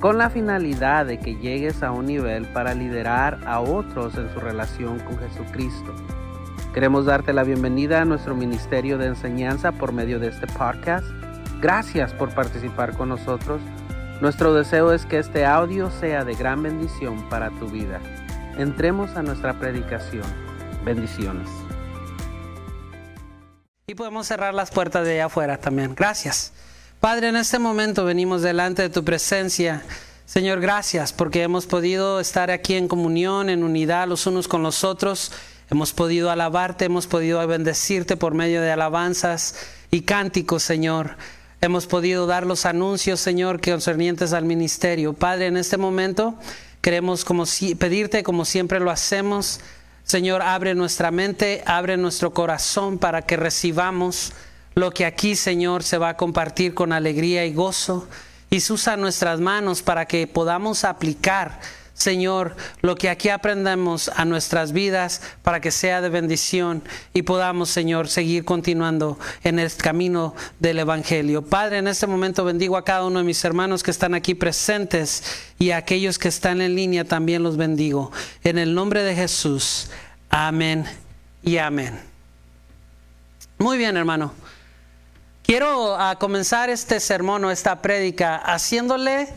con la finalidad de que llegues a un nivel para liderar a otros en su relación con Jesucristo. Queremos darte la bienvenida a nuestro ministerio de enseñanza por medio de este podcast. Gracias por participar con nosotros. Nuestro deseo es que este audio sea de gran bendición para tu vida. Entremos a nuestra predicación. Bendiciones. Y podemos cerrar las puertas de allá afuera también. Gracias. Padre, en este momento venimos delante de tu presencia. Señor, gracias porque hemos podido estar aquí en comunión, en unidad los unos con los otros. Hemos podido alabarte, hemos podido bendecirte por medio de alabanzas y cánticos, Señor. Hemos podido dar los anuncios, Señor, concernientes al ministerio. Padre, en este momento queremos como pedirte como siempre lo hacemos. Señor, abre nuestra mente, abre nuestro corazón para que recibamos lo que aquí, Señor, se va a compartir con alegría y gozo. Y usa nuestras manos para que podamos aplicar, Señor, lo que aquí aprendamos a nuestras vidas para que sea de bendición y podamos, Señor, seguir continuando en el camino del Evangelio. Padre, en este momento bendigo a cada uno de mis hermanos que están aquí presentes y a aquellos que están en línea también los bendigo. En el nombre de Jesús. Amén y amén. Muy bien, hermano. Quiero ah, comenzar este sermón o esta prédica haciéndole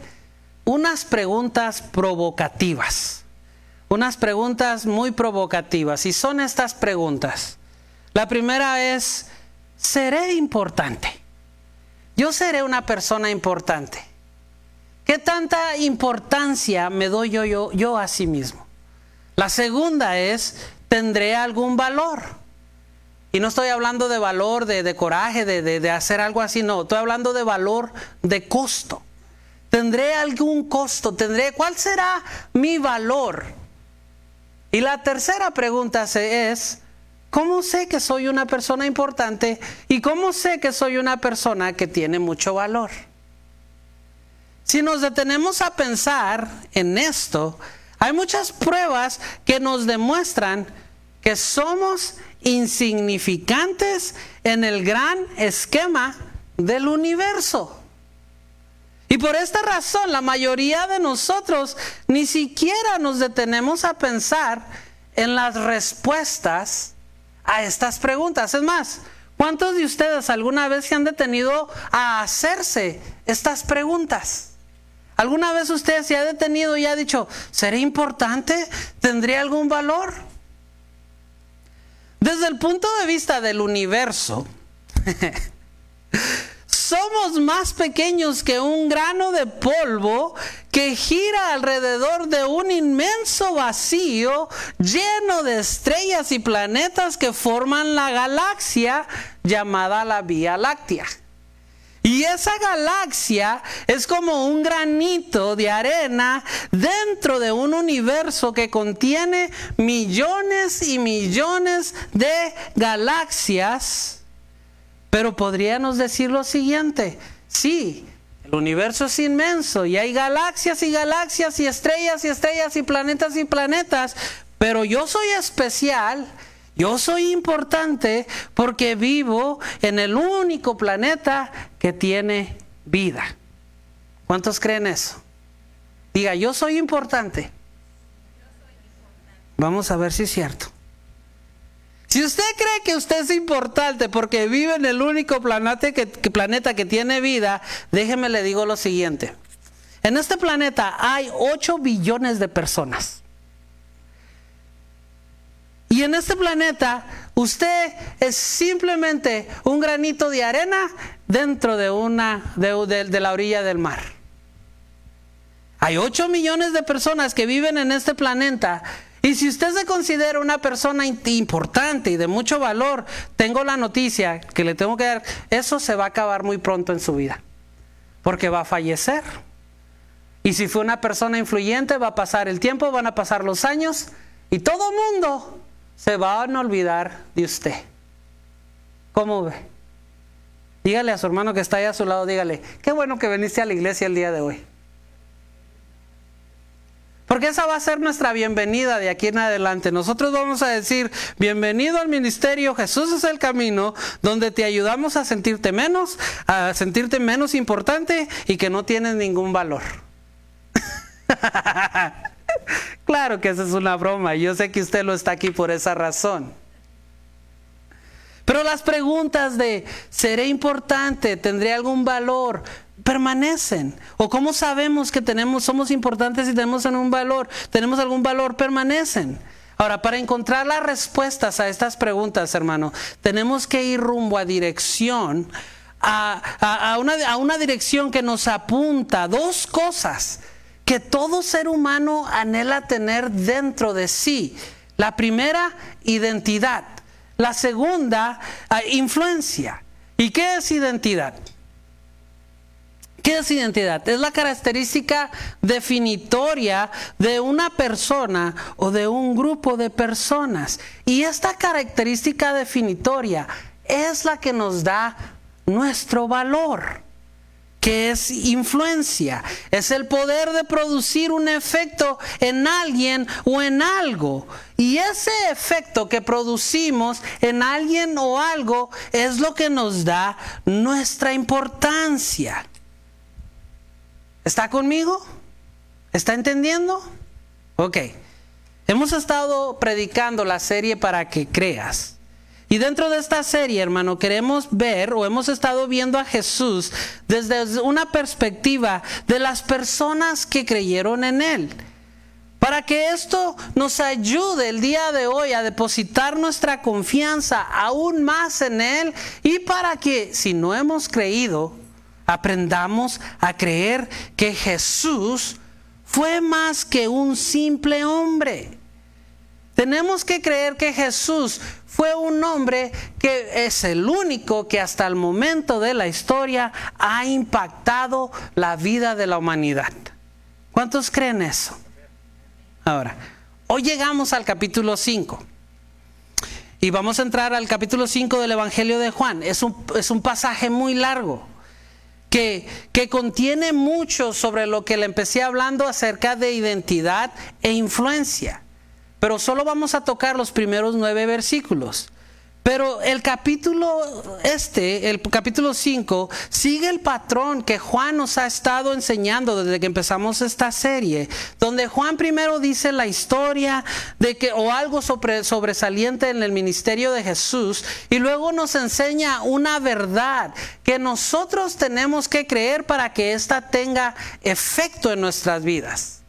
unas preguntas provocativas. Unas preguntas muy provocativas. Y son estas preguntas. La primera es, ¿seré importante? Yo seré una persona importante. ¿Qué tanta importancia me doy yo, yo, yo a sí mismo? La segunda es, ¿tendré algún valor? Y no estoy hablando de valor, de, coraje, de, de, hacer algo así, no, estoy hablando de valor de costo. ¿Tendré algún costo? ¿Tendré cuál será mi valor? Y la tercera pregunta es, ¿cómo sé que soy una persona importante y cómo sé que soy una persona que tiene mucho valor? Si nos detenemos a pensar en esto, hay muchas pruebas que nos demuestran que somos insignificantes en el gran esquema del universo. Y por esta razón la mayoría de nosotros ni siquiera nos detenemos a pensar en las respuestas a estas preguntas. Es más, ¿cuántos de ustedes alguna vez se han detenido a hacerse estas preguntas? ¿Alguna vez usted se ha detenido y ha dicho, ¿seré importante? ¿Tendría algún valor? Desde el punto de vista del universo, somos más pequeños que un grano de polvo que gira alrededor de un inmenso vacío lleno de estrellas y planetas que forman la galaxia llamada la Vía Láctea. Y esa galaxia es como un granito de arena dentro de un universo que contiene millones y millones de galaxias. Pero podríamos decir lo siguiente, sí, el universo es inmenso y hay galaxias y galaxias y estrellas y estrellas y planetas y planetas, pero yo soy especial yo soy importante porque vivo en el único planeta que tiene vida. ¿Cuántos creen eso? Diga, yo soy importante. Vamos a ver si es cierto. Si usted cree que usted es importante porque vive en el único planeta que, planeta que tiene vida, déjeme le digo lo siguiente. En este planeta hay 8 billones de personas. Y en este planeta usted es simplemente un granito de arena dentro de, una, de, la orilla del mar. Hay 8 millones de personas que viven en este planeta. Y si usted se considera una persona importante y de mucho valor, tengo la noticia que le tengo que dar, eso se va a acabar muy pronto en su vida. Porque va a fallecer. Y si fue una persona influyente, va a pasar el tiempo, van a pasar los años y todo mundo se va a olvidar de usted. ¿Cómo ve? Dígale a su hermano que está ahí a su lado, dígale, qué bueno que viniste a la iglesia el día de hoy. Porque esa va a ser nuestra bienvenida de aquí en adelante. Nosotros vamos a decir, bienvenido al ministerio, Jesús es el camino, donde te ayudamos a sentirte menos, a sentirte menos importante y que no tienes ningún valor. claro que esa es una broma, yo sé que usted lo está aquí por esa razón. Pero las preguntas de, ¿seré importante? ¿Tendré algún valor? permanecen. ¿O cómo sabemos que tenemos, somos importantes y tenemos un valor? Tenemos algún valor, permanecen. Ahora, para encontrar las respuestas a estas preguntas, hermano, tenemos que ir rumbo a dirección, a, una, a una dirección que nos apunta a dos cosas que todo ser humano anhela tener dentro de sí. La primera, identidad. La segunda, influencia. ¿Y qué es identidad? ¿Qué es identidad? Es la característica definitoria de una persona o de un grupo de personas. Y esta característica definitoria es la que nos da nuestro valor, que es influencia. Es el poder de producir un efecto en alguien o en algo. Y ese efecto que producimos en alguien o algo es lo que nos da nuestra importancia. ¿Está conmigo? ¿Está entendiendo? Ok. Hemos estado predicando la serie para que creas. Y dentro de esta serie, hermano, queremos ver o hemos estado viendo a Jesús desde una perspectiva de las personas que creyeron en Él. Para que esto nos ayude el día de hoy a depositar nuestra confianza aún más en Él y para que si no hemos creído, aprendamos a creer que Jesús fue más que un simple hombre. Tenemos que creer que Jesús fue un hombre que es el único que hasta el momento de la historia ha impactado la vida de la humanidad. ¿Cuántos creen eso? Ahora, hoy llegamos al capítulo 5. Y vamos a entrar al capítulo 5 del Evangelio de Juan. Es un, es un pasaje muy largo que, contiene mucho sobre lo que le empecé hablando acerca de identidad e influencia. Pero solo vamos a tocar los primeros nueve versículos. Pero el capítulo este, el capítulo 5, sigue el patrón que Juan nos ha estado enseñando desde que empezamos esta serie, donde Juan primero dice la historia de que o algo sobresaliente en el ministerio de Jesús y luego nos enseña una verdad que nosotros tenemos que creer para que ésta tenga efecto en nuestras vidas.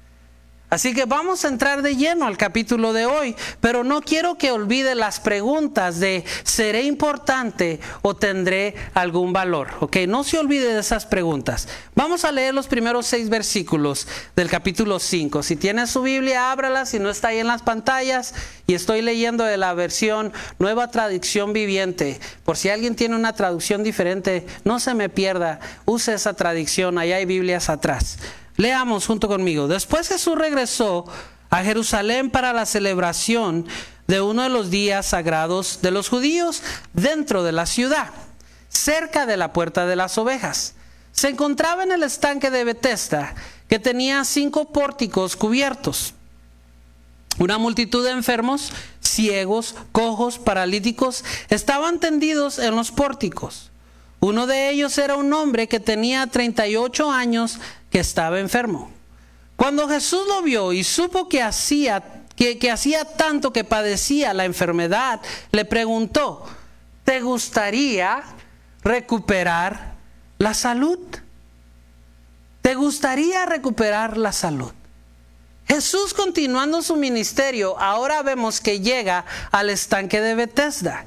Así que vamos a entrar de lleno al capítulo de hoy, pero no quiero que olvide las preguntas de ¿seré importante o tendré algún valor? Ok, no se olvide de esas preguntas. Vamos a leer los primeros seis versículos del capítulo 5. Si tiene su Biblia, ábrala, si no está ahí en las pantallas. Y estoy leyendo de la versión Nueva Traducción Viviente. Por si alguien tiene una traducción diferente, no se me pierda, use esa traducción, ahí hay Biblias atrás. Leamos junto conmigo. Después Jesús regresó a Jerusalén para la celebración de uno de los días sagrados de los judíos dentro de la ciudad, cerca de la puerta de las ovejas. Se encontraba en el estanque de Bethesda, que tenía cinco pórticos cubiertos. Una multitud de enfermos, ciegos, cojos, paralíticos, estaban tendidos en los pórticos. Uno de ellos era un hombre que tenía 38 años que estaba enfermo. Cuando Jesús lo vio y supo que hacía, que, que hacía tanto que padecía la enfermedad, le preguntó, ¿te gustaría recuperar la salud? ¿Te gustaría recuperar la salud? Jesús continuando su ministerio, ahora vemos que llega al estanque de Bethesda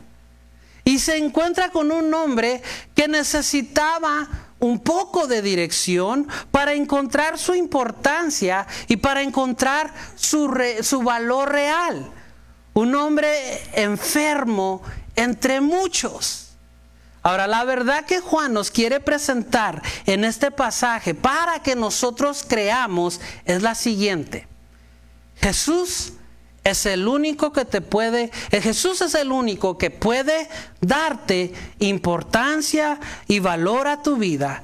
y se encuentra con un hombre que necesitaba un poco de dirección para encontrar su importancia y para encontrar su, su valor real. Un hombre enfermo entre muchos. Ahora, la verdad que Juan nos quiere presentar en este pasaje para que nosotros creamos es la siguiente. Jesús es el único que te puede, eh, Jesús es el único que puede darte importancia y valor a tu vida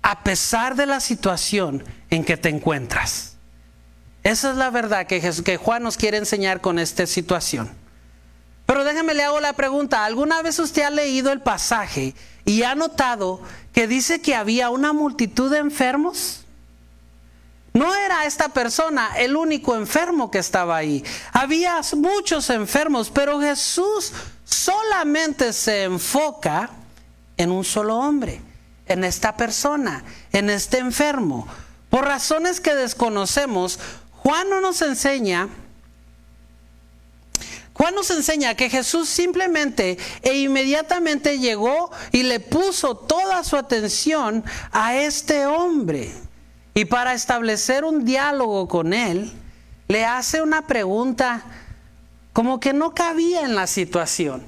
a pesar de la situación en que te encuentras. Esa es la verdad que, que Juan nos quiere enseñar con esta situación. Pero déjeme le hago la pregunta, ¿alguna vez usted ha leído el pasaje y ha notado que dice que había una multitud de enfermos? No era esta persona el único enfermo que estaba ahí. Había muchos enfermos, pero Jesús solamente se enfoca en un solo hombre, en esta persona, en este enfermo. Por razones que desconocemos, Juan no nos enseña Juan nos enseña que Jesús simplemente e inmediatamente llegó y le puso toda su atención a este hombre. Y para establecer un diálogo con él, le hace una pregunta como que no cabía en la situación.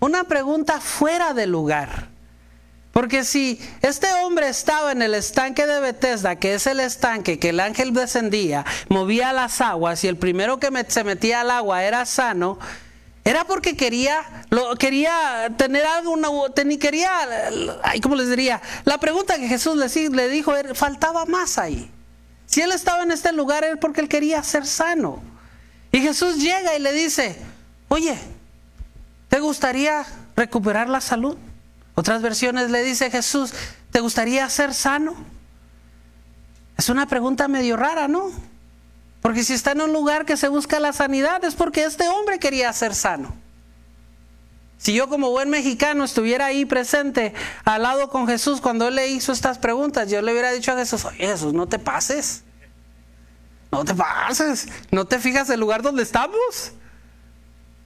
Una pregunta fuera de lugar. Porque si este hombre estaba en el estanque de Bethesda, que es el estanque que el ángel descendía, movía las aguas y el primero que se metía al agua era sano, era porque quería, lo, quería tener algo, quería, ¿cómo les diría? La pregunta que Jesús le, le dijo, faltaba más ahí. Si él estaba en este lugar era porque él quería ser sano. Y Jesús llega y le dice, oye, ¿te gustaría recuperar la salud? Otras versiones le dice Jesús, ¿te gustaría ser sano? Es una pregunta medio rara, ¿no? Porque si está en un lugar que se busca la sanidad es porque este hombre quería ser sano. Si yo como buen mexicano estuviera ahí presente al lado con Jesús cuando él le hizo estas preguntas, yo le hubiera dicho a Jesús, oye Jesús, no te pases. No te pases. No te fijas el lugar donde estamos.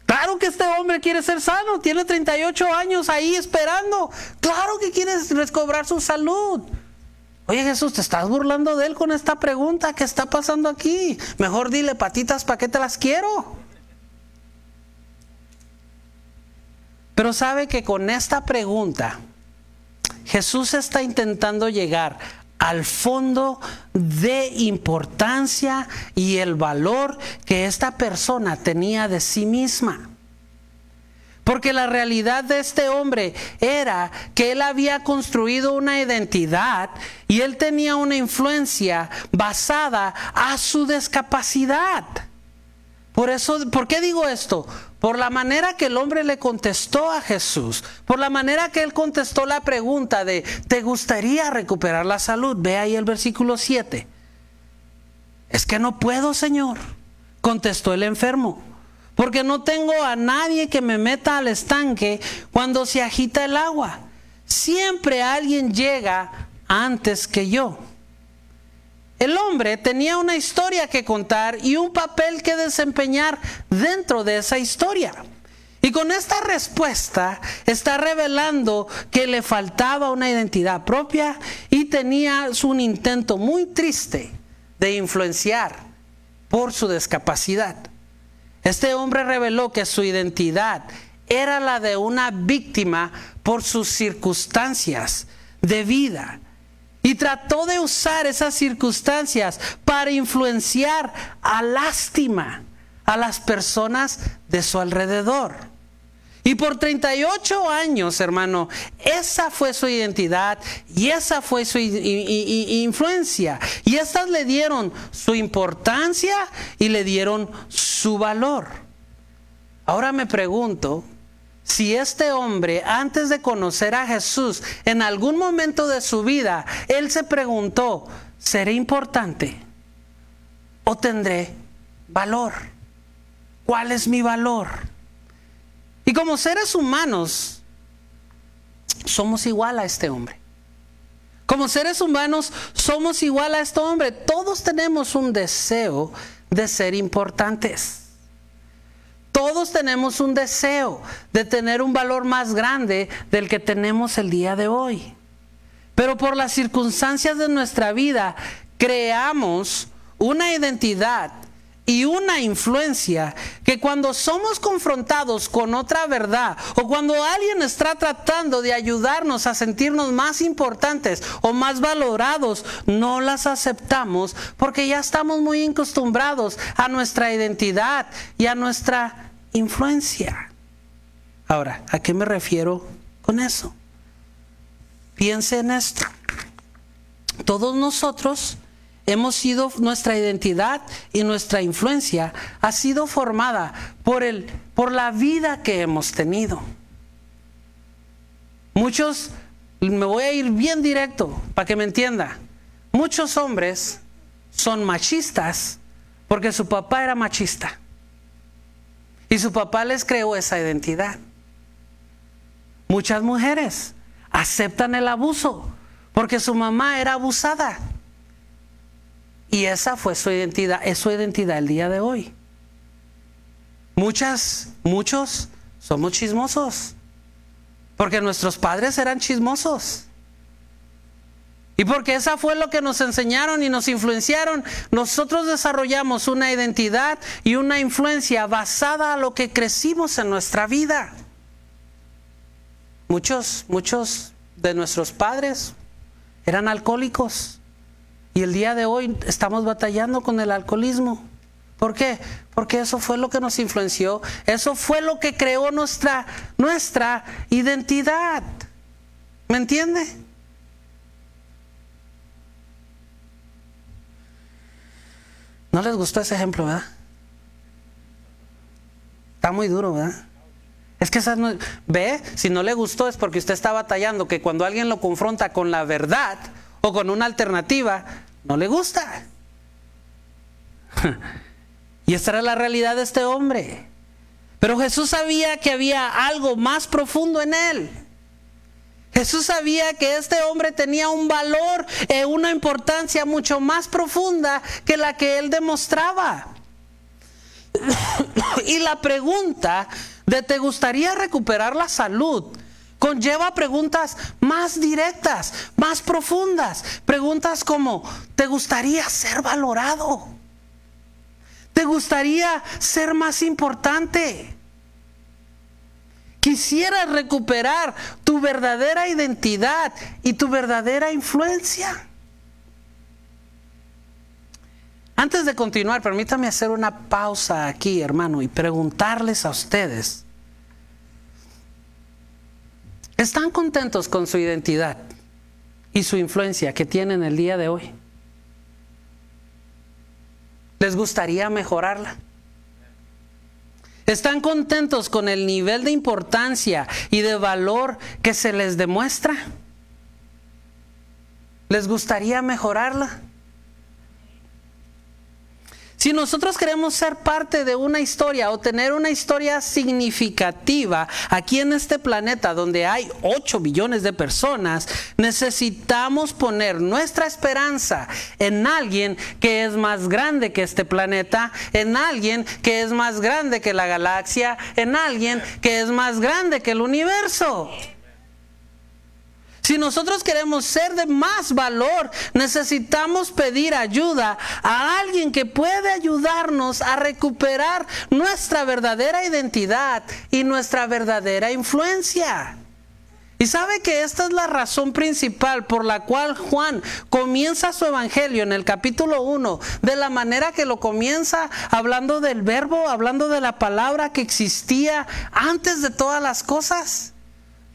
Claro que este hombre quiere ser sano, tiene 38 años ahí esperando. Claro que quiere recobrar su salud. Oye Jesús, te estás burlando de él con esta pregunta. ¿Qué está pasando aquí? Mejor dile patitas, ¿para qué te las quiero? Pero sabe que con esta pregunta Jesús está intentando llegar al fondo de importancia y el valor que esta persona tenía de sí misma. Porque la realidad de este hombre era que él había construido una identidad y él tenía una influencia basada a su discapacidad. Por eso, ¿por qué digo esto? Por la manera que el hombre le contestó a Jesús, por la manera que él contestó la pregunta de, ¿te gustaría recuperar la salud? Ve ahí el versículo 7. Es que no puedo, Señor, contestó el enfermo porque no tengo a nadie que me meta al estanque cuando se agita el agua. Siempre alguien llega antes que yo. El hombre tenía una historia que contar y un papel que desempeñar dentro de esa historia. Y con esta respuesta está revelando que le faltaba una identidad propia y tenía un intento muy triste de influenciar por su discapacidad. Este hombre reveló que su identidad era la de una víctima por sus circunstancias de vida. Y trató de usar esas circunstancias para influenciar a lástima a las personas de su alrededor. Y por 38 años, hermano, esa fue su identidad y esa fue su influencia. Y estas le dieron su importancia y le dieron su valor. Ahora me pregunto si este hombre, antes de conocer a Jesús, en algún momento de su vida, él se preguntó, ¿seré importante o tendré valor? ¿Cuál es mi valor? Y como seres humanos, somos igual a este hombre. Como seres humanos, somos igual a este hombre. Todos tenemos un deseo de ser importantes. Todos tenemos un deseo de tener un valor más grande del que tenemos el día de hoy. Pero por las circunstancias de nuestra vida creamos una identidad y una influencia que cuando somos confrontados con otra verdad o cuando alguien está tratando de ayudarnos a sentirnos más importantes o más valorados, no las aceptamos porque ya estamos muy acostumbrados a nuestra identidad y a nuestra influencia. Ahora, ¿a qué me refiero con eso? Piense en esto. Todos nosotros hemos sido, nuestra identidad y nuestra influencia ha sido formada por, el, por la vida que hemos tenido. Muchos, me voy a ir bien directo para que me entienda, muchos hombres son machistas porque su papá era machista y su papá les creó esa identidad. Muchas mujeres aceptan el abuso porque su mamá era abusada y esa fue su identidad, es su identidad el día de hoy. Muchas, muchos somos chismosos. Porque nuestros padres eran chismosos. Y porque esa fue lo que nos enseñaron y nos influenciaron, nosotros desarrollamos una identidad y una influencia basada a lo que crecimos en nuestra vida. Muchos, muchos de nuestros padres eran alcohólicos. Y el día de hoy estamos batallando con el alcoholismo. ¿Por qué? Porque eso fue lo que nos influenció, eso fue lo que creó nuestra, nuestra identidad. ¿Me entiende? ¿No les gustó ese ejemplo, verdad? Está muy duro, ¿verdad? Es que esa no, ve, si no le gustó es porque usted está batallando que cuando alguien lo confronta con la verdad o con una alternativa, no le gusta. Y esta era la realidad de este hombre. Pero Jesús sabía que había algo más profundo en él. Jesús sabía que este hombre tenía un valor e una importancia mucho más profunda que la que él demostraba. y la pregunta de ¿te gustaría recuperar la salud? Conlleva preguntas más directas, más profundas. Preguntas como, ¿te gustaría ser valorado? ¿Te gustaría ser más importante? ¿Quisieras recuperar tu verdadera identidad y tu verdadera influencia? Antes de continuar, permítame hacer una pausa aquí, hermano, y preguntarles a ustedes ¿Están contentos con su identidad y su influencia que tienen el día de hoy? ¿Les gustaría mejorarla? ¿Están contentos con el nivel de importancia y de valor que se les demuestra? ¿Les gustaría mejorarla? Si nosotros queremos ser parte de una historia o tener una historia significativa aquí en este planeta donde hay 8 billones de personas, necesitamos poner nuestra esperanza en alguien que es más grande que este planeta, en alguien que es más grande que la galaxia, en alguien que es más grande que el universo. Si nosotros queremos ser de más valor, necesitamos pedir ayuda a alguien que puede ayudarnos a recuperar nuestra verdadera identidad y nuestra verdadera influencia. Y sabe que esta es la razón principal por la cual Juan comienza su evangelio en el capítulo 1 de la manera que lo comienza hablando del verbo, hablando de la palabra que existía antes de todas las cosas.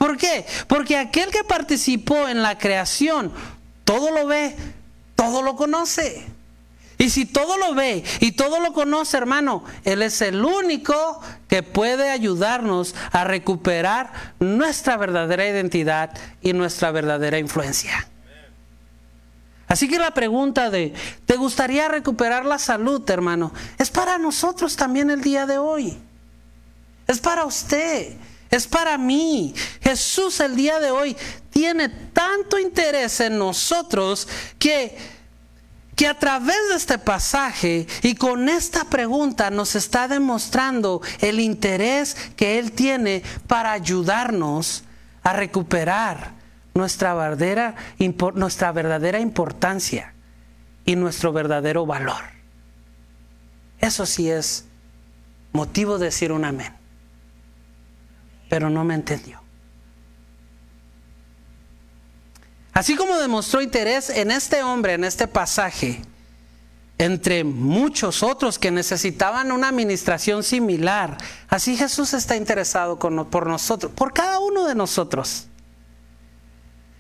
¿Por qué? Porque aquel que participó en la creación, todo lo ve, todo lo conoce. Y si todo lo ve y todo lo conoce, hermano, Él es el único que puede ayudarnos a recuperar nuestra verdadera identidad y nuestra verdadera influencia. Así que la pregunta de, ¿te gustaría recuperar la salud, hermano? Es para nosotros también el día de hoy. Es para usted es para mí. Jesús el día de hoy tiene tanto interés en nosotros que, que a través de este pasaje y con esta pregunta nos está demostrando el interés que Él tiene para ayudarnos a recuperar nuestra verdadera, nuestra verdadera importancia y nuestro verdadero valor. Eso sí es motivo de decir un amén. Pero no me entendió. Así como demostró interés en este hombre, en este pasaje, entre muchos otros que necesitaban una administración similar, así Jesús está interesado por nosotros, por cada uno de nosotros.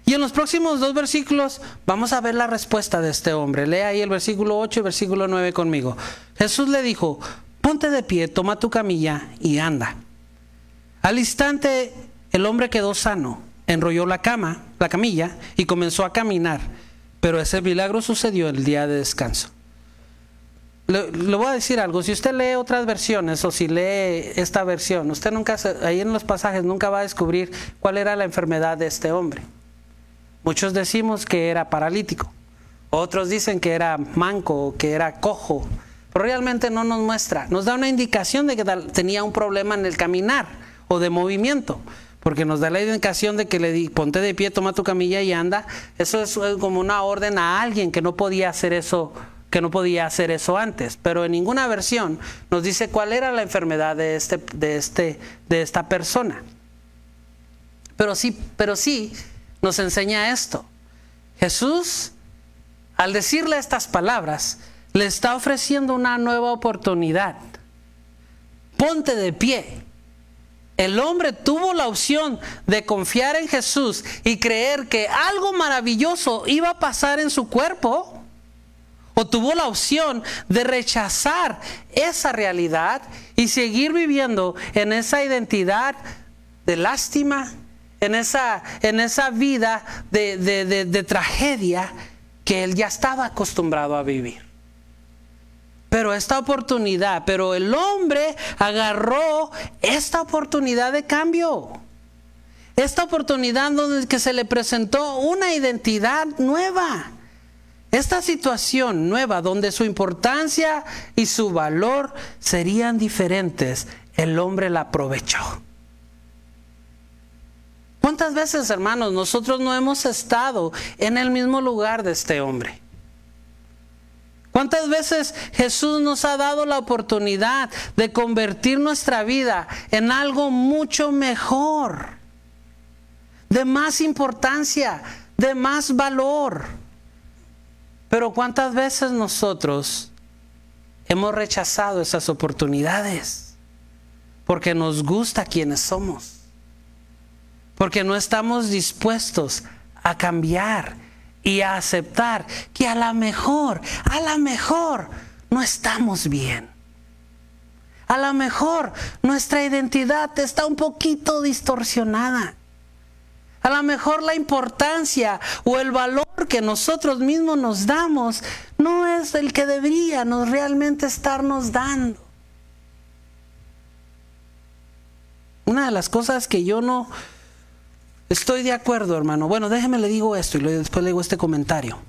Y en los próximos dos versículos vamos a ver la respuesta de este hombre. Lea ahí el versículo 8 y versículo 9 conmigo. Jesús le dijo, ponte de pie, toma tu camilla y anda. Al instante el hombre quedó sano enrolló la cama, la camilla, y comenzó a caminar. Pero ese milagro sucedió el día de descanso. Le, voy a decir algo, si usted lee otras versiones o si lee esta versión, usted nunca, ahí en los pasajes nunca va a descubrir cuál era la enfermedad de este hombre. Muchos decimos que era paralítico, otros dicen que era manco, que era cojo, pero realmente no nos muestra, nos da una indicación de que tenía un problema en el caminar o de movimiento porque nos da la indicación de que le di, ponte de pie, toma tu camilla y anda. Eso es como una orden a alguien que no podía hacer eso, que no podía hacer eso antes. Pero en ninguna versión nos dice cuál era la enfermedad de este, de este, de esta persona. Pero sí, pero sí nos enseña esto. Jesús, al decirle estas palabras, le está ofreciendo una nueva oportunidad. Ponte de pie el hombre tuvo la opción de confiar en Jesús y creer que algo maravilloso iba a pasar en su cuerpo, o tuvo la opción de rechazar esa realidad y seguir viviendo en esa identidad de lástima, en esa, en esa vida de, de tragedia que él ya estaba acostumbrado a vivir pero esta oportunidad, pero el hombre agarró esta oportunidad de cambio. Esta oportunidad donde que se le presentó una identidad nueva. Esta situación nueva donde su importancia y su valor serían diferentes, el hombre la aprovechó. ¿Cuántas veces, hermanos, nosotros no hemos estado en el mismo lugar de este hombre? ¿Cuántas veces Jesús nos ha dado la oportunidad de convertir nuestra vida en algo mucho mejor, de más importancia, de más valor? Pero ¿cuántas veces nosotros hemos rechazado esas oportunidades? Porque nos gusta quienes somos, porque no estamos dispuestos a cambiar y a aceptar que a lo mejor, a lo mejor no estamos bien. A lo mejor nuestra identidad está un poquito distorsionada. A lo mejor la importancia o el valor que nosotros mismos nos damos no es el que deberíamos realmente estarnos dando. Una de las cosas que yo no, Estoy de acuerdo, hermano. Bueno, déjeme le digo esto y después le digo este comentario.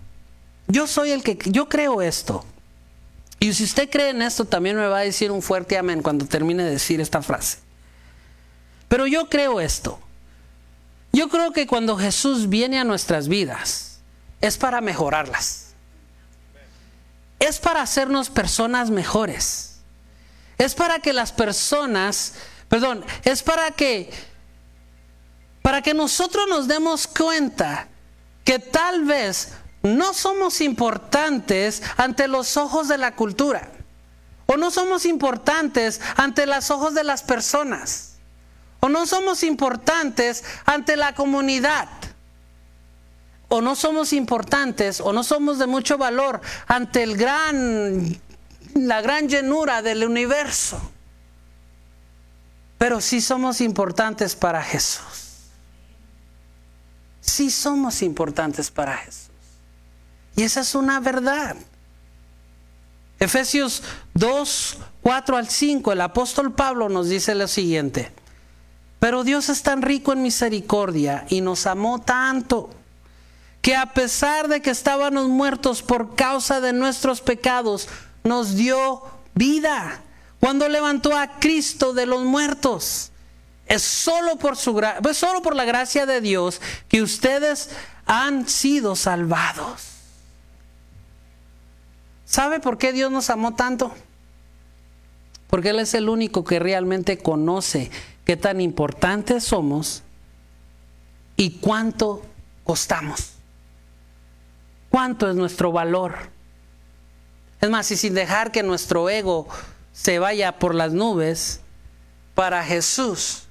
Yo soy el que, yo creo esto. Y si usted cree en esto, también me va a decir un fuerte amén cuando termine de decir esta frase. Pero yo creo esto. Yo creo que cuando Jesús viene a nuestras vidas, es para mejorarlas. Es para hacernos personas mejores. Es para que las personas, perdón, es para que para que nosotros nos demos cuenta que tal vez no somos importantes ante los ojos de la cultura, o no somos importantes ante los ojos de las personas, o no somos importantes ante la comunidad, o no somos importantes, o no somos de mucho valor ante el gran, la gran llenura del universo, pero sí somos importantes para Jesús sí somos importantes para Jesús. Y esa es una verdad. Efesios 2, 4 al 5, el apóstol Pablo nos dice lo siguiente. Pero Dios es tan rico en misericordia y nos amó tanto que a pesar de que estábamos muertos por causa de nuestros pecados, nos dio vida cuando levantó a Cristo de los muertos. Es solo por, su, es solo por la gracia de Dios que ustedes han sido salvados. ¿Sabe por qué Dios nos amó tanto? porque Él es el único que realmente conoce qué tan importantes somos y cuánto costamos. ¿Cuánto es nuestro valor? Es más, y sin dejar que nuestro ego se vaya por las nubes, para Jesús,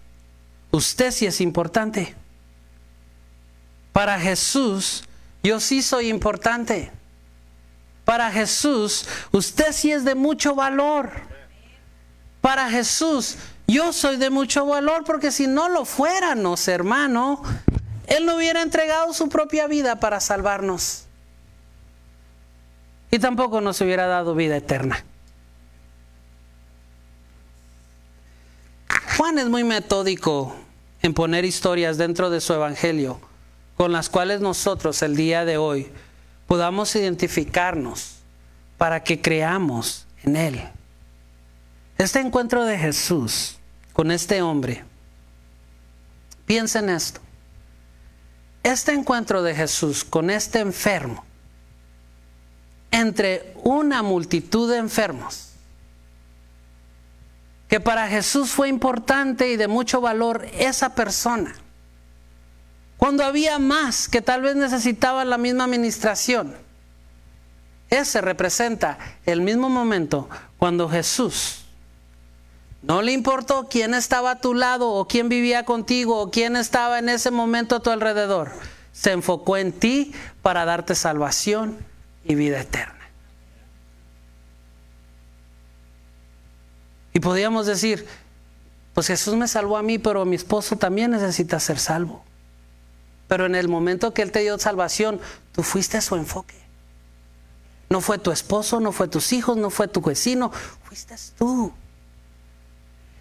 usted sí es importante. Para Jesús, yo sí soy importante. Para Jesús, usted sí es de mucho valor. Para Jesús, yo soy de mucho valor porque si no lo fuéramos, hermano, Él no hubiera entregado su propia vida para salvarnos. Y tampoco nos hubiera dado vida eterna. Juan es muy metódico en poner historias dentro de su evangelio con las cuales nosotros el día de hoy podamos identificarnos para que creamos en Él. Este encuentro de Jesús con este hombre, piensa en esto. Este encuentro de Jesús con este enfermo, entre una multitud de enfermos, que para Jesús fue importante y de mucho valor esa persona. Cuando había más que tal vez necesitaban la misma administración. Ese representa el mismo momento cuando Jesús no le importó quién estaba a tu lado o quién vivía contigo o quién estaba en ese momento a tu alrededor. Se enfocó en ti para darte salvación y vida eterna. Y podíamos decir, pues Jesús me salvó a mí, pero mi esposo también necesita ser salvo. Pero en el momento que Él te dio salvación, tú fuiste a su enfoque. No fue tu esposo, no fue tus hijos, no fue tu vecino, fuiste tú.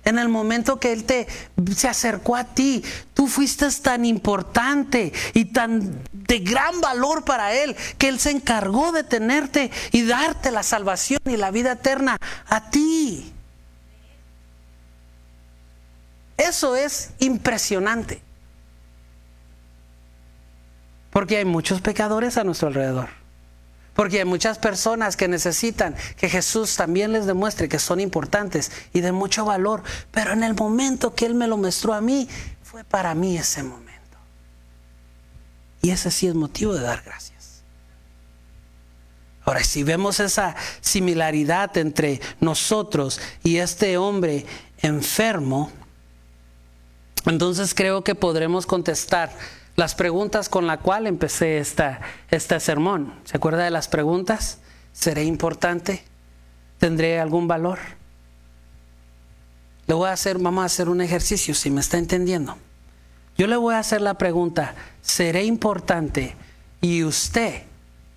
En el momento que Él te se acercó a ti, tú fuiste tan importante y tan de gran valor para Él que Él se encargó de tenerte y darte la salvación y la vida eterna a ti. Eso es impresionante. Porque hay muchos pecadores a nuestro alrededor. Porque hay muchas personas que necesitan que Jesús también les demuestre que son importantes y de mucho valor. Pero en el momento que Él me lo mostró a mí, fue para mí ese momento. Y ese sí es motivo de dar gracias. Ahora, si vemos esa similaridad entre nosotros y este hombre enfermo, entonces creo que podremos contestar las preguntas con la cual empecé esta, este sermón. ¿Se acuerda de las preguntas? ¿Seré importante? ¿Tendré algún valor? Le voy a hacer, vamos a hacer un ejercicio, si me está entendiendo. Yo le voy a hacer la pregunta, ¿seré importante? Y usted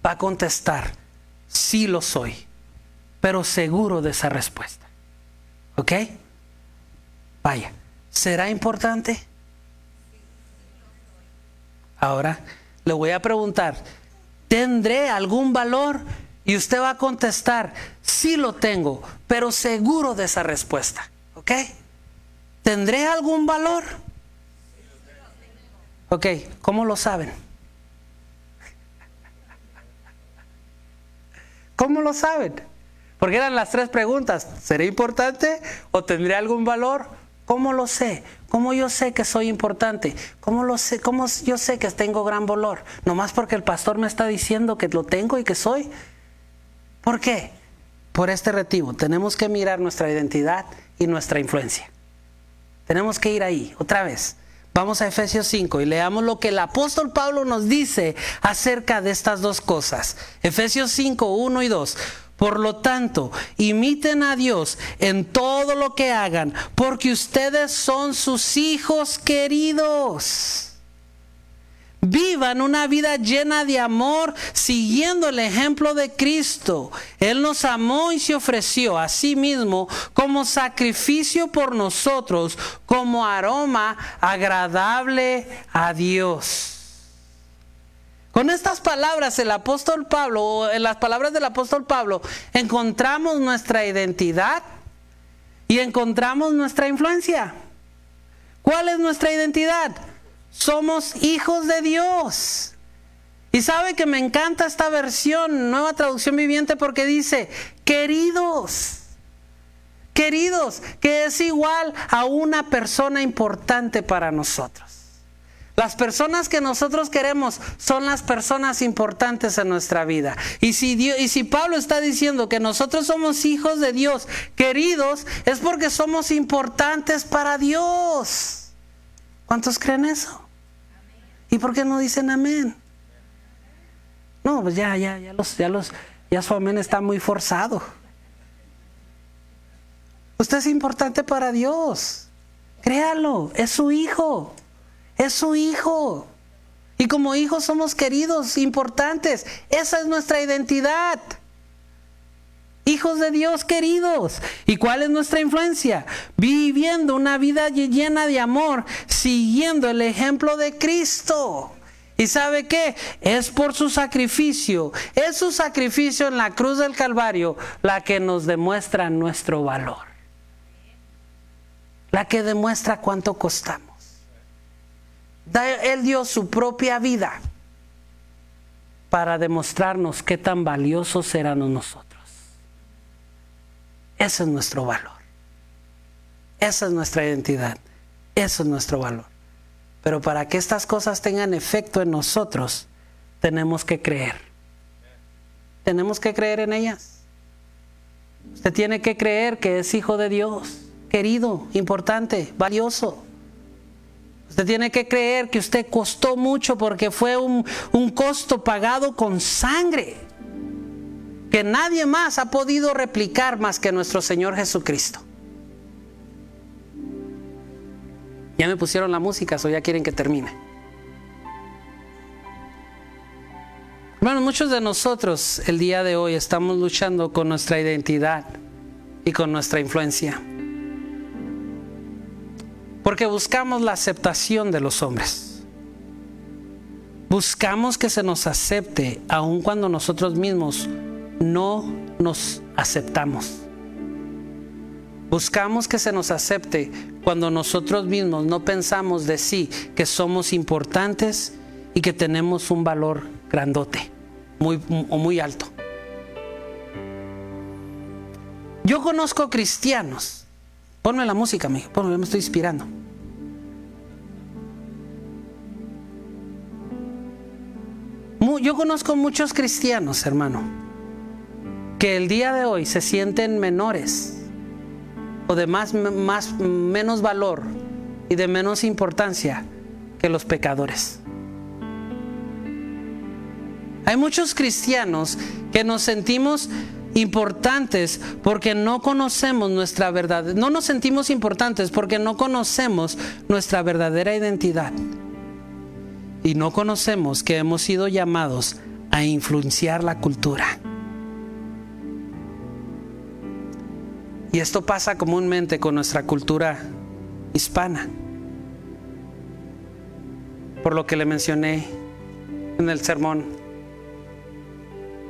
va a contestar, sí lo soy, pero seguro de esa respuesta. ¿Ok? Vaya. ¿Será importante? Ahora le voy a preguntar, ¿tendré algún valor? Y usted va a contestar, sí lo tengo, pero seguro de esa respuesta. ¿Ok? ¿Tendré algún valor? Ok, ¿cómo lo saben? ¿Cómo lo saben? Porque eran las tres preguntas. ¿Seré importante o tendré algún valor? ¿Cómo lo sé? ¿Cómo yo sé que soy importante? ¿Cómo lo sé? ¿Cómo yo sé que tengo gran valor? Nomás porque el pastor me está diciendo que lo tengo y que soy. ¿Por qué? Por este retivo. Tenemos que mirar nuestra identidad y nuestra influencia. Tenemos que ir ahí, otra vez. Vamos a Efesios 5 y leamos lo que el apóstol Pablo nos dice acerca de estas dos cosas. Efesios 5, 1 y 2. Por lo tanto, imiten a Dios en todo lo que hagan, porque ustedes son sus hijos queridos. Vivan una vida llena de amor siguiendo el ejemplo de Cristo. Él nos amó y se ofreció a sí mismo como sacrificio por nosotros, como aroma agradable a Dios. Con estas palabras, el apóstol Pablo, o en las palabras del apóstol Pablo, encontramos nuestra identidad y encontramos nuestra influencia. ¿Cuál es nuestra identidad? Somos hijos de Dios. Y sabe que me encanta esta versión, nueva traducción viviente, porque dice, queridos. queridos, que es igual a una persona importante para nosotros. Las personas que nosotros queremos son las personas importantes en nuestra vida. Y si, Dios, y si Pablo está diciendo que nosotros somos hijos de Dios, queridos, es porque somos importantes para Dios. ¿Cuántos creen eso? ¿Y por qué no dicen amén? No, pues ya, ya, ya los, ya los, ya su amén está muy forzado. Usted es importante para Dios. Créalo, es su hijo. Es su hijo. Y como hijos somos queridos, importantes. Esa es nuestra identidad. Hijos de Dios queridos. ¿Y cuál es nuestra influencia? Viviendo una vida llena de amor, siguiendo el ejemplo de Cristo. ¿Y sabe qué? Es por su sacrificio, es su sacrificio en la cruz del Calvario la que nos demuestra nuestro valor. La que demuestra cuánto costamos. Él dio su propia vida para demostrarnos qué tan valiosos éramos nosotros. Ese es nuestro valor. Esa es nuestra identidad. Ese es nuestro valor. Pero para que estas cosas tengan efecto en nosotros, tenemos que creer. Tenemos que creer en ellas. Usted tiene que creer que es hijo de Dios, querido, importante, valioso. Usted tiene que creer que usted costó mucho porque fue un, un costo pagado con sangre que nadie más ha podido replicar más que nuestro Señor Jesucristo. Ya me pusieron la música, o ya quieren que termine. Bueno, muchos de nosotros el día de hoy estamos luchando con nuestra identidad y con nuestra influencia. Porque buscamos la aceptación de los hombres. Buscamos que se nos acepte aun cuando nosotros mismos no nos aceptamos. Buscamos que se nos acepte cuando nosotros mismos no pensamos de sí que somos importantes y que tenemos un valor grandote muy, o muy alto. Yo conozco cristianos Ponme la música, me, ponme, me estoy inspirando. Yo conozco muchos cristianos, hermano, que el día de hoy se sienten menores o de más, más, menos valor y de menos importancia que los pecadores. Hay muchos cristianos que nos sentimos importantes porque no conocemos nuestra verdad. No nos sentimos importantes porque no conocemos nuestra verdadera identidad. Y no conocemos que hemos sido llamados a influenciar la cultura. Y esto pasa comúnmente con nuestra cultura hispana. Por lo que le mencioné en el sermón.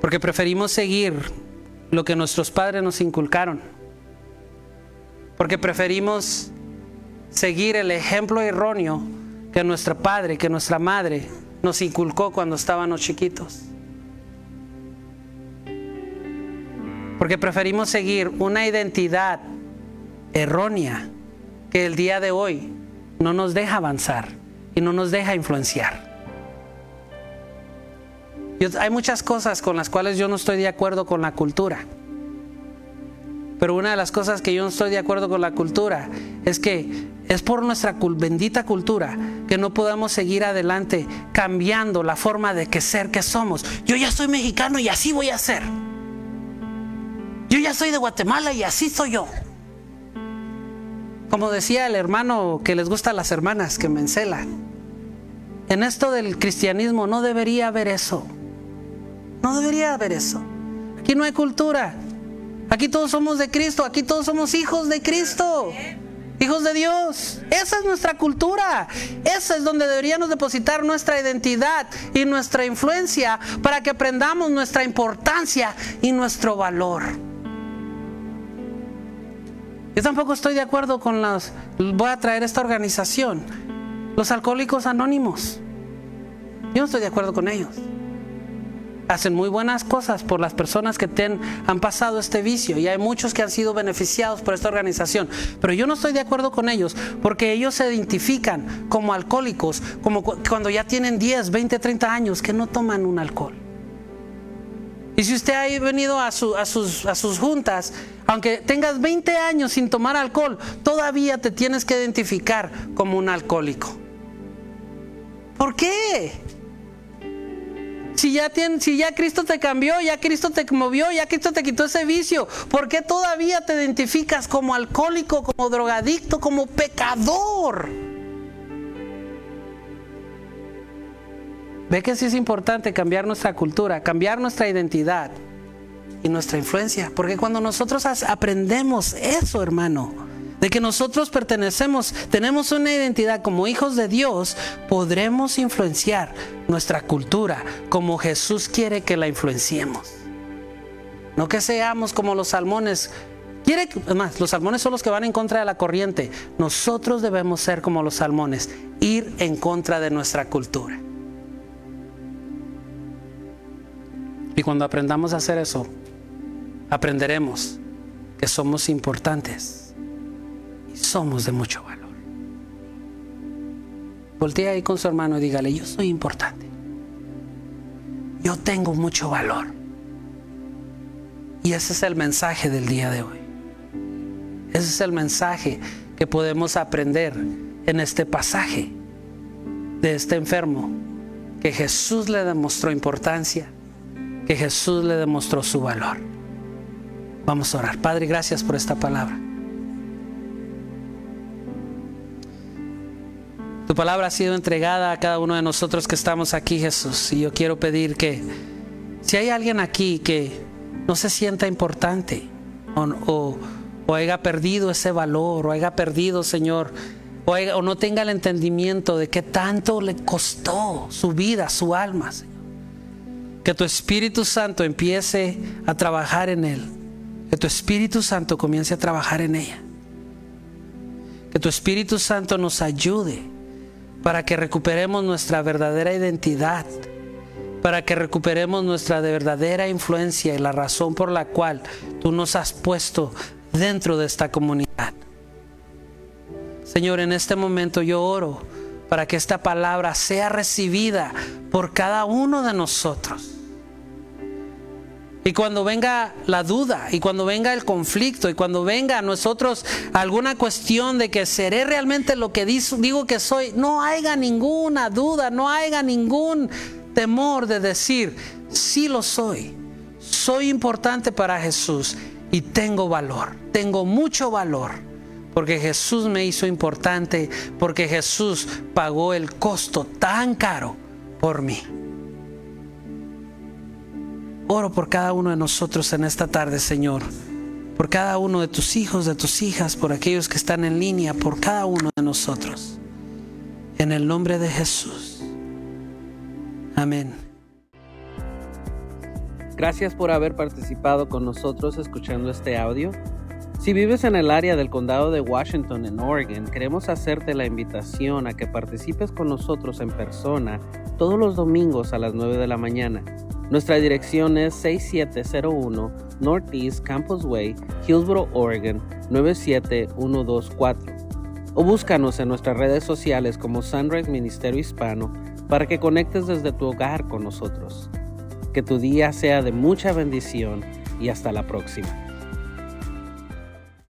Porque preferimos seguir lo que nuestros padres nos inculcaron. Porque preferimos seguir el ejemplo erróneo que nuestro padre, que nuestra madre nos inculcó cuando estábamos chiquitos. Porque preferimos seguir una identidad errónea que el día de hoy no nos deja avanzar y no nos deja influenciar hay muchas cosas con las cuales yo no estoy de acuerdo con la cultura. Pero una de las cosas que yo no estoy de acuerdo con la cultura es que es por nuestra bendita cultura que no podemos seguir adelante cambiando la forma de que ser que somos. Yo ya soy mexicano y así voy a ser. Yo ya soy de Guatemala y así soy yo. Como decía el hermano que les gusta a las hermanas que me encela. En esto del cristianismo no debería haber eso. No debería haber eso. Aquí no hay cultura. Aquí todos somos de Cristo. Aquí todos somos hijos de Cristo. Hijos de Dios. Esa es nuestra cultura. Esa es donde deberíamos depositar nuestra identidad y nuestra influencia para que aprendamos nuestra importancia y nuestro valor. Yo tampoco estoy de acuerdo con las... Voy a traer esta organización. Los alcohólicos anónimos. Yo no estoy de acuerdo con ellos. Hacen muy buenas cosas por las personas que han pasado este vicio y hay muchos que han sido beneficiados por esta organización. Pero yo no estoy de acuerdo con ellos porque ellos se identifican como alcohólicos, como cuando ya tienen 10, 20, 30 años que no toman un alcohol. Y si usted ha venido a, sus, a sus juntas, aunque tengas 20 años sin tomar alcohol, todavía te tienes que identificar como un alcohólico. ¿Por qué? Si ya, Cristo te cambió, ya Cristo te movió, ya Cristo te quitó ese vicio, ¿por qué todavía te identificas como alcohólico, como drogadicto, como pecador? Ve que sí es importante cambiar nuestra cultura, cambiar nuestra identidad y nuestra influencia, porque cuando nosotros aprendemos eso, hermano, de que nosotros pertenecemos, tenemos una identidad como hijos de Dios, podremos influenciar nuestra cultura como Jesús quiere que la influenciemos. No que seamos como los salmones. Quiere, además, los salmones son los que van en contra de la corriente. Nosotros debemos ser como los salmones, ir en contra de nuestra cultura. Y cuando aprendamos a hacer eso, aprenderemos que somos importantes somos de mucho valor. Voltea ahí con su hermano y dígale, yo soy importante. Yo tengo mucho valor. Y ese es el mensaje del día de hoy. Ese es el mensaje que podemos aprender en este pasaje de este enfermo, que Jesús le demostró importancia, que Jesús le demostró su valor. Vamos a orar. Padre, gracias por esta palabra. Palabra ha sido entregada a cada uno de nosotros que estamos aquí, Jesús. Y yo quiero pedir que si hay alguien aquí que no se sienta importante o, haya perdido ese valor o haya perdido, Señor, o, o, no tenga el entendimiento de que tanto le costó su vida, su alma. Que tu Espíritu Santo empiece a trabajar en él. Que tu Espíritu Santo comience a trabajar en ella. Que tu Espíritu Santo nos ayude para que recuperemos nuestra verdadera identidad, para que recuperemos nuestra verdadera influencia y la razón por la cual tú nos has puesto dentro de esta comunidad. Señor, en este momento yo oro para que esta palabra sea recibida por cada uno de nosotros y cuando venga la duda, y cuando venga el conflicto, y cuando venga a nosotros alguna cuestión de que seré realmente lo que digo que soy, no haya ninguna duda, no haya ningún temor de decir, sí lo soy, soy importante para Jesús y tengo valor, tengo mucho valor, porque Jesús me hizo importante, porque Jesús pagó el costo tan caro por mí. Oro por cada uno de nosotros en esta tarde, Señor. Por cada uno de tus hijos, de tus hijas, por aquellos que están en línea, por cada uno de nosotros. En el nombre de Jesús. Amén. Gracias por haber participado con nosotros escuchando este audio. Si vives en el área del condado de Washington, en Oregon, queremos hacerte la invitación a que participes con nosotros en persona todos los domingos a las 9 de la mañana. Nuestra dirección es 6701 Northeast Campus Way, Hillsboro, Oregon 97124. O búscanos en nuestras redes sociales como Sunrise Ministerio Hispano para que conectes desde tu hogar con nosotros. Que tu día sea de mucha bendición y hasta la próxima.